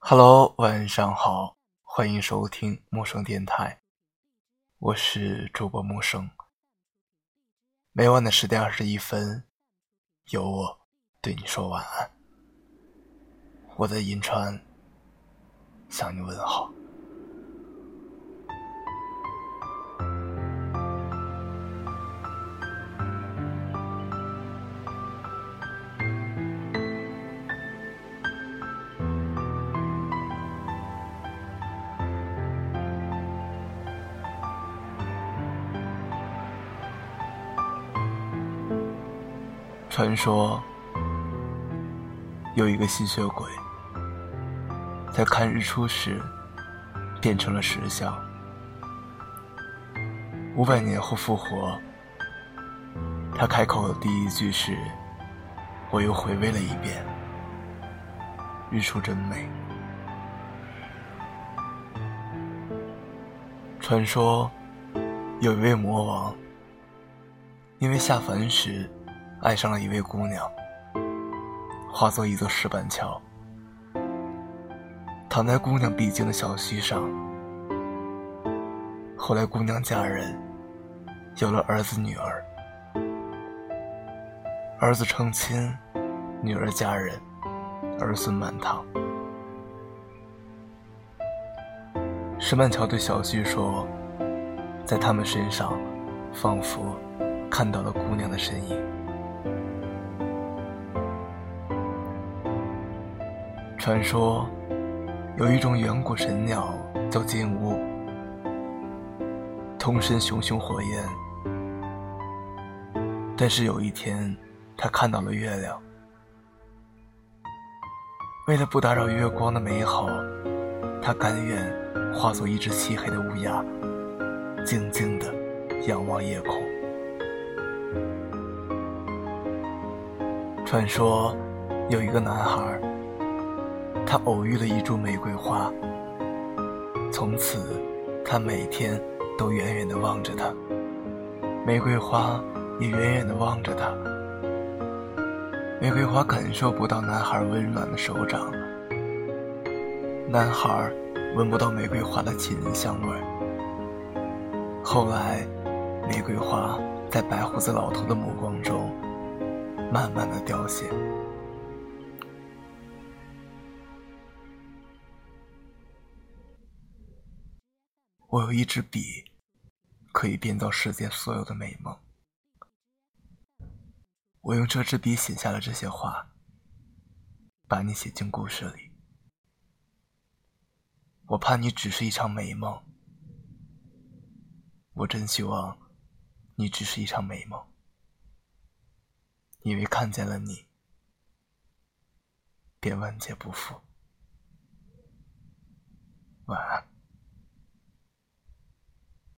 Hello，晚上好，欢迎收听陌生电台，我是主播陌生。每晚的十点二十一分，有我对你说晚安。我在银川向你问好。传说有一个吸血鬼，在看日出时变成了石像，五百年后复活。他开口的第一句是：“我又回味了一遍，日出真美。”传说有一位魔王，因为下凡时。爱上了一位姑娘，化作一座石板桥，躺在姑娘必经的小溪上。后来姑娘嫁人，有了儿子女儿，儿子成亲，女儿嫁人，儿孙满堂。石板桥对小溪说，在他们身上，仿佛看到了姑娘的身影。传说有一种远古神鸟叫金乌，通身熊熊火焰。但是有一天，他看到了月亮。为了不打扰月光的美好，他甘愿化作一只漆黑的乌鸦，静静地仰望夜空。传说有一个男孩。他偶遇了一株玫瑰花，从此，他每天都远远地望着它，玫瑰花也远远地望着他。玫瑰花感受不到男孩温暖的手掌，男孩闻不到玫瑰花的沁人香味。后来，玫瑰花在白胡子老头的目光中，慢慢的凋谢。我有一支笔，可以编造世间所有的美梦。我用这支笔写下了这些话，把你写进故事里。我怕你只是一场美梦，我真希望你只是一场美梦，因为看见了你，便万劫不复。晚安。